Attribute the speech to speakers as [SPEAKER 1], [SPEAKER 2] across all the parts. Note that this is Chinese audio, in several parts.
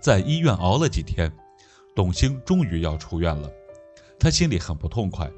[SPEAKER 1] 在医院熬了几天，董卿终于要出院了。他心里很不痛快，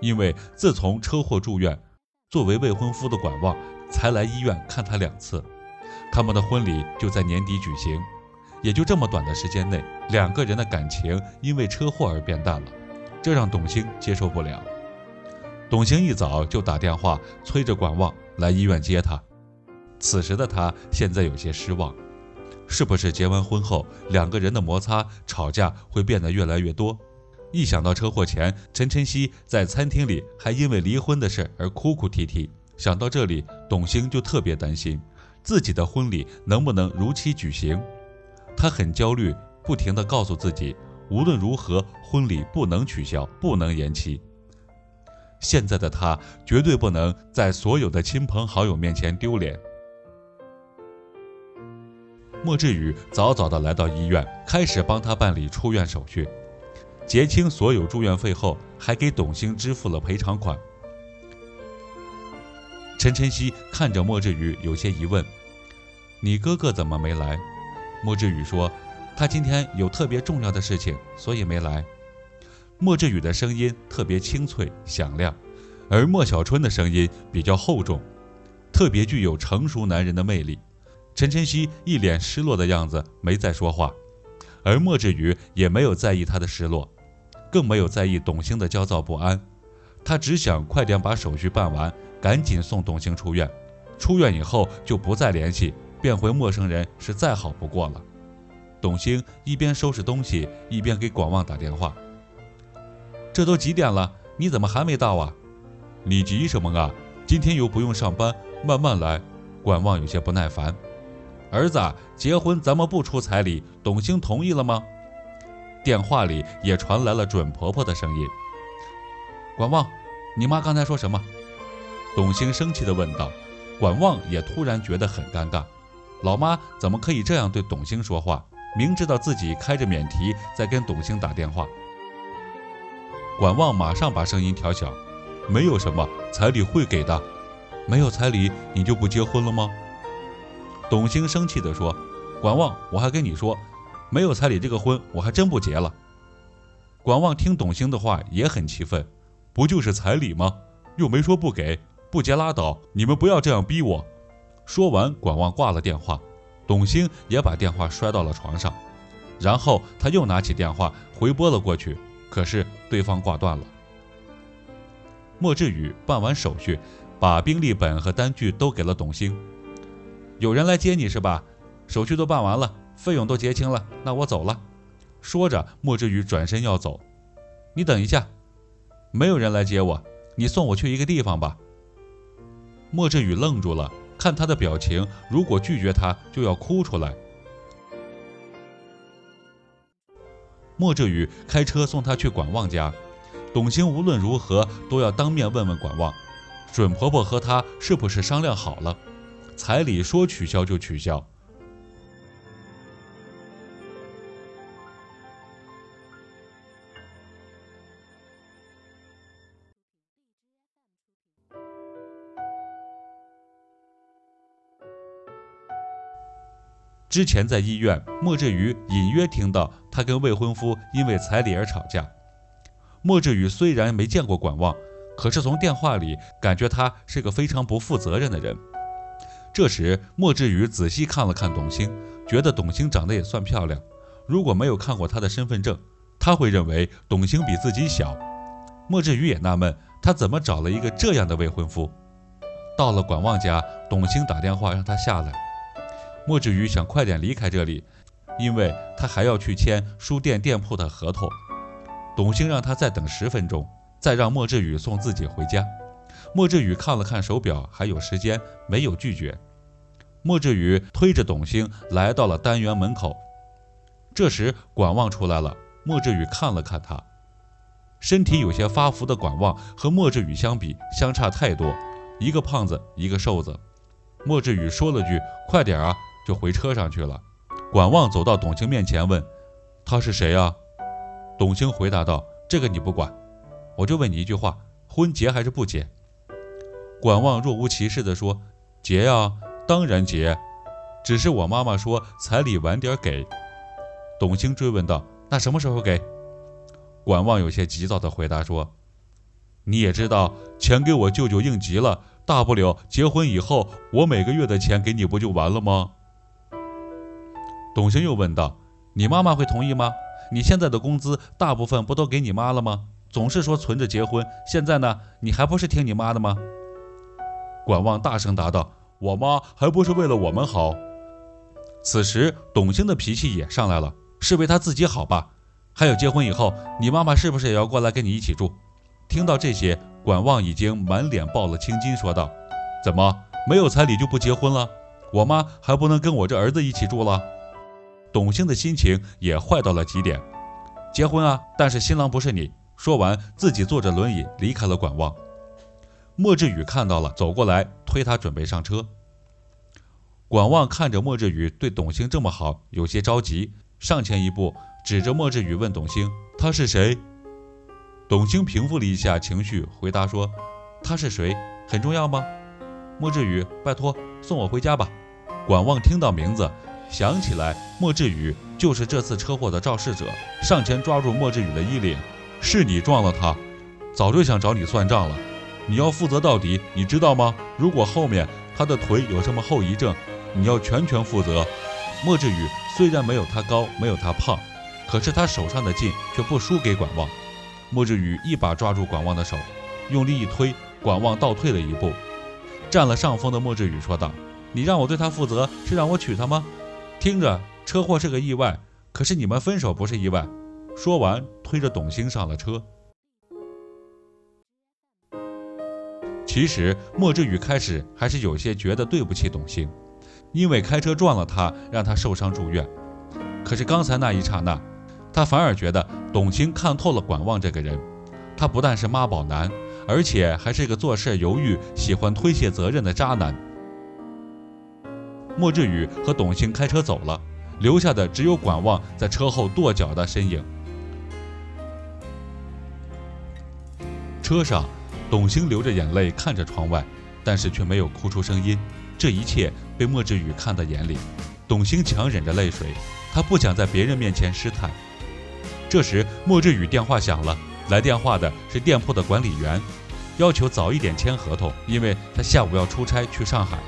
[SPEAKER 1] 因为自从车祸住院，作为未婚夫的管望才来医院看他两次。他们的婚礼就在年底举行，也就这么短的时间内，两个人的感情因为车祸而变淡了，这让董卿接受不了。董卿一早就打电话催着管望来医院接她。此时的他现在有些失望，是不是结完婚后两个人的摩擦、吵架会变得越来越多？一想到车祸前陈晨曦在餐厅里还因为离婚的事而哭哭啼啼，想到这里，董卿就特别担心自己的婚礼能不能如期举行。她很焦虑，不停地告诉自己，无论如何婚礼不能取消，不能延期。现在的她绝对不能在所有的亲朋好友面前丢脸。莫志宇早早地来到医院，开始帮他办理出院手续，结清所有住院费后，还给董卿支付了赔偿款。陈晨曦看着莫志宇，有些疑问：“你哥哥怎么没来？”莫志宇说：“他今天有特别重要的事情，所以没来。”莫志宇的声音特别清脆响亮，而莫小春的声音比较厚重，特别具有成熟男人的魅力。陈晨曦一脸失落的样子，没再说话，而莫志宇也没有在意他的失落，更没有在意董卿的焦躁不安，他只想快点把手续办完，赶紧送董卿出院，出院以后就不再联系，变回陌生人是再好不过了。董卿一边收拾东西，一边给广旺打电话：“这都几点了？你怎么还没到啊？你急什么啊？今天又不用上班，慢慢来。”广旺有些不耐烦。儿子结婚，咱们不出彩礼，董卿同意了吗？电话里也传来了准婆婆的声音。管望，你妈刚才说什么？董卿生气地问道。管望也突然觉得很尴尬，老妈怎么可以这样对董卿说话？明知道自己开着免提在跟董卿打电话。管望马上把声音调小，没有什么彩礼会给的，没有彩礼你就不结婚了吗？董卿生气地说：“管望，我还跟你说，没有彩礼这个婚我还真不结了。”管望听董卿的话也很气愤：“不就是彩礼吗？又没说不给，不结拉倒，你们不要这样逼我。”说完，管望挂了电话，董卿也把电话摔到了床上，然后他又拿起电话回拨了过去，可是对方挂断了。莫志宇办完手续，把病历本和单据都给了董卿。有人来接你是吧？手续都办完了，费用都结清了，那我走了。说着，莫志宇转身要走。你等一下，没有人来接我，你送我去一个地方吧。莫志宇愣住了，看他的表情，如果拒绝他就要哭出来。莫志宇开车送他去管望家，董卿无论如何都要当面问问管望，准婆婆和他是不是商量好了。彩礼说取消就取消。之前在医院，莫志宇隐约听到他跟未婚夫因为彩礼而吵架。莫志宇虽然没见过管望，可是从电话里感觉他是个非常不负责任的人。这时，莫志宇仔细看了看董卿，觉得董卿长得也算漂亮。如果没有看过她的身份证，他会认为董卿比自己小。莫志宇也纳闷，他怎么找了一个这样的未婚夫？到了管望家，董卿打电话让他下来。莫志宇想快点离开这里，因为他还要去签书店店铺的合同。董卿让他再等十分钟，再让莫志宇送自己回家。莫志宇看了看手表，还有时间，没有拒绝。莫志宇推着董卿来到了单元门口。这时，管望出来了。莫志宇看了看他，身体有些发福的管望和莫志宇相比，相差太多，一个胖子，一个瘦子。莫志宇说了句“快点啊”，就回车上去了。管望走到董卿面前问：“他是谁啊？”董卿回答道：“这个你不管，我就问你一句话，婚结还是不结？”管望若无其事地说：“结呀。”当然结，只是我妈妈说彩礼晚点给。董兴追问道：“那什么时候给？”管望有些急躁地回答说：“你也知道，钱给我舅舅应急了，大不了结婚以后，我每个月的钱给你不就完了吗？”董兴又问道：“你妈妈会同意吗？你现在的工资大部分不都给你妈了吗？总是说存着结婚，现在呢，你还不是听你妈的吗？”管望大声答道：“我妈还不是为了我们好。”此时，董兴的脾气也上来了，是为他自己好吧？还有结婚以后，你妈妈是不是也要过来跟你一起住？听到这些，管望已经满脸爆了青筋，说道：“怎么没有彩礼就不结婚了？我妈还不能跟我这儿子一起住了？”董兴的心情也坏到了极点。结婚啊，但是新郎不是你。说完，自己坐着轮椅离开了管望。莫志宇看到了，走过来推他准备上车。管望看着莫志宇对董兴这么好，有些着急，上前一步，指着莫志宇问董兴：“他是谁？”董兴平复了一下情绪，回答说：“他是谁？很重要吗？”莫志宇，拜托送我回家吧。管望听到名字，想起来莫志宇就是这次车祸的肇事者，上前抓住莫志宇的衣领：“是你撞了他，早就想找你算账了。”你要负责到底，你知道吗？如果后面他的腿有什么后遗症，你要全权负责。莫志宇虽然没有他高，没有他胖，可是他手上的劲却不输给管望。莫志宇一把抓住管望的手，用力一推，管望倒退了一步。占了上风的莫志宇说道：“你让我对他负责，是让我娶她吗？听着，车祸是个意外，可是你们分手不是意外。”说完，推着董兴上了车。其实莫志宇开始还是有些觉得对不起董兴，因为开车撞了他，让他受伤住院。可是刚才那一刹那，他反而觉得董卿看透了管望这个人。他不但是妈宝男，而且还是个做事犹豫、喜欢推卸责任的渣男。莫志宇和董卿开车走了，留下的只有管望在车后跺脚的身影。车上。董兴流着眼泪看着窗外，但是却没有哭出声音。这一切被莫志宇看在眼里。董兴强忍着泪水，他不想在别人面前失态。这时，莫志宇电话响了，来电话的是店铺的管理员，要求早一点签合同，因为他下午要出差去上海。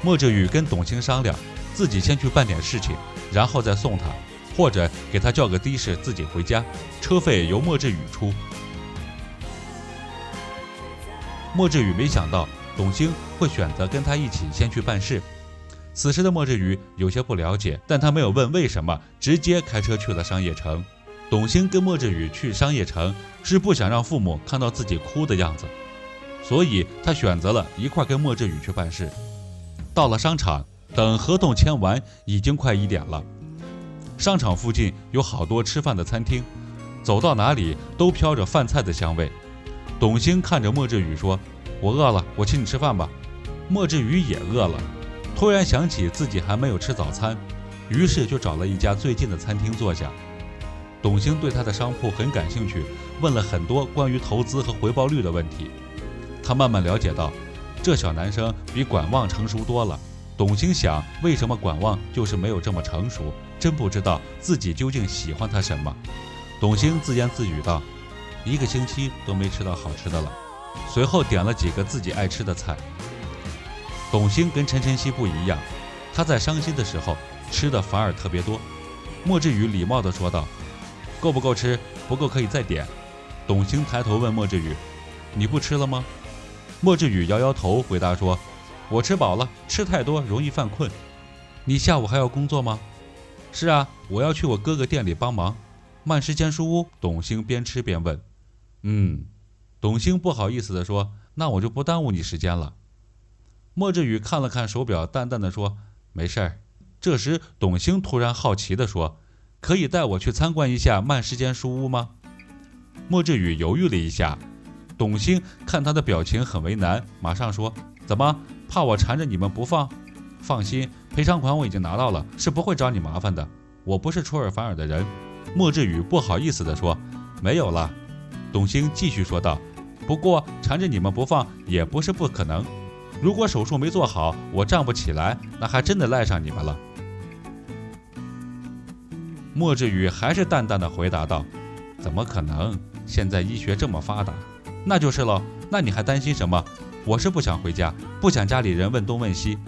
[SPEAKER 1] 莫志宇跟董兴商量，自己先去办点事情，然后再送他，或者给他叫个的士自己回家，车费由莫志宇出。莫志宇没想到董兴会选择跟他一起先去办事。此时的莫志宇有些不了解，但他没有问为什么，直接开车去了商业城。董兴跟莫志宇去商业城是不想让父母看到自己哭的样子，所以他选择了一块跟莫志宇去办事。到了商场，等合同签完，已经快一点了。商场附近有好多吃饭的餐厅，走到哪里都飘着饭菜的香味。董兴看着莫志宇说：“我饿了，我请你吃饭吧。”莫志宇也饿了，突然想起自己还没有吃早餐，于是就找了一家最近的餐厅坐下。董兴对他的商铺很感兴趣，问了很多关于投资和回报率的问题。他慢慢了解到，这小男生比管望成熟多了。董兴想，为什么管望就是没有这么成熟？真不知道自己究竟喜欢他什么。董兴自言自语道。一个星期都没吃到好吃的了，随后点了几个自己爱吃的菜。董兴跟陈晨曦不一样，他在伤心的时候吃的反而特别多。莫志宇礼貌地说道：“够不够吃？不够可以再点。”董兴抬头问莫志宇：“你不吃了吗？”莫志宇摇摇头，回答说：“我吃饱了，吃太多容易犯困。你下午还要工作吗？”“是啊，我要去我哥哥店里帮忙。”慢时间书屋。董兴边吃边问。嗯，董兴不好意思地说：“那我就不耽误你时间了。”莫志宇看了看手表，淡淡的说：“没事儿。”这时，董兴突然好奇地说：“可以带我去参观一下慢时间书屋吗？”莫志宇犹豫了一下，董兴看他的表情很为难，马上说：“怎么，怕我缠着你们不放？放心，赔偿款我已经拿到了，是不会找你麻烦的。我不是出尔反尔的人。”莫志宇不好意思地说：“没有了。”董兴继续说道：“不过缠着你们不放也不是不可能。如果手术没做好，我站不起来，那还真的赖上你们了。”莫志宇还是淡淡的回答道：“怎么可能？现在医学这么发达，那就是了。那你还担心什么？我是不想回家，不想家里人问东问西，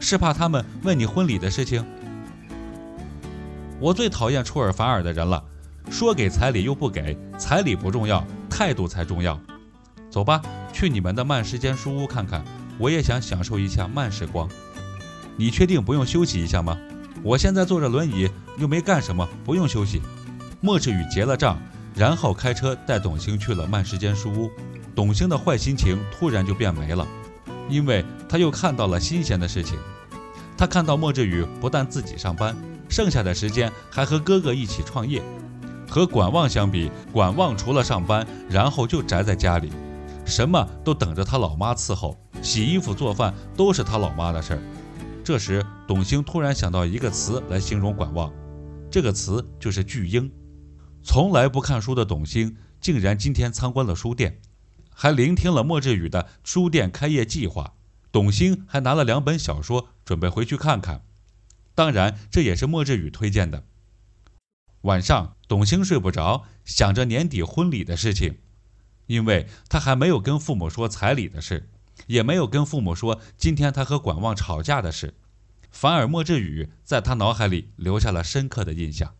[SPEAKER 1] 是怕他们问你婚礼的事情。我最讨厌出尔反尔的人了，说给彩礼又不给，彩礼不重要，态度才重要。走吧，去你们的慢时间书屋看看，我也想享受一下慢时光。你确定不用休息一下吗？”我现在坐着轮椅，又没干什么，不用休息。莫志宇结了账，然后开车带董卿去了慢时间书屋。董卿的坏心情突然就变没了，因为他又看到了新鲜的事情。他看到莫志宇不但自己上班，剩下的时间还和哥哥一起创业。和管望相比，管望除了上班，然后就宅在家里，什么都等着他老妈伺候，洗衣服、做饭都是他老妈的事儿。这时，董卿突然想到一个词来形容管望，这个词就是巨婴。从来不看书的董卿，竟然今天参观了书店，还聆听了莫志宇的书店开业计划。董卿还拿了两本小说，准备回去看看。当然，这也是莫志宇推荐的。晚上，董兴睡不着，想着年底婚礼的事情，因为他还没有跟父母说彩礼的事。也没有跟父母说今天他和管望吵架的事，反而莫志宇在他脑海里留下了深刻的印象。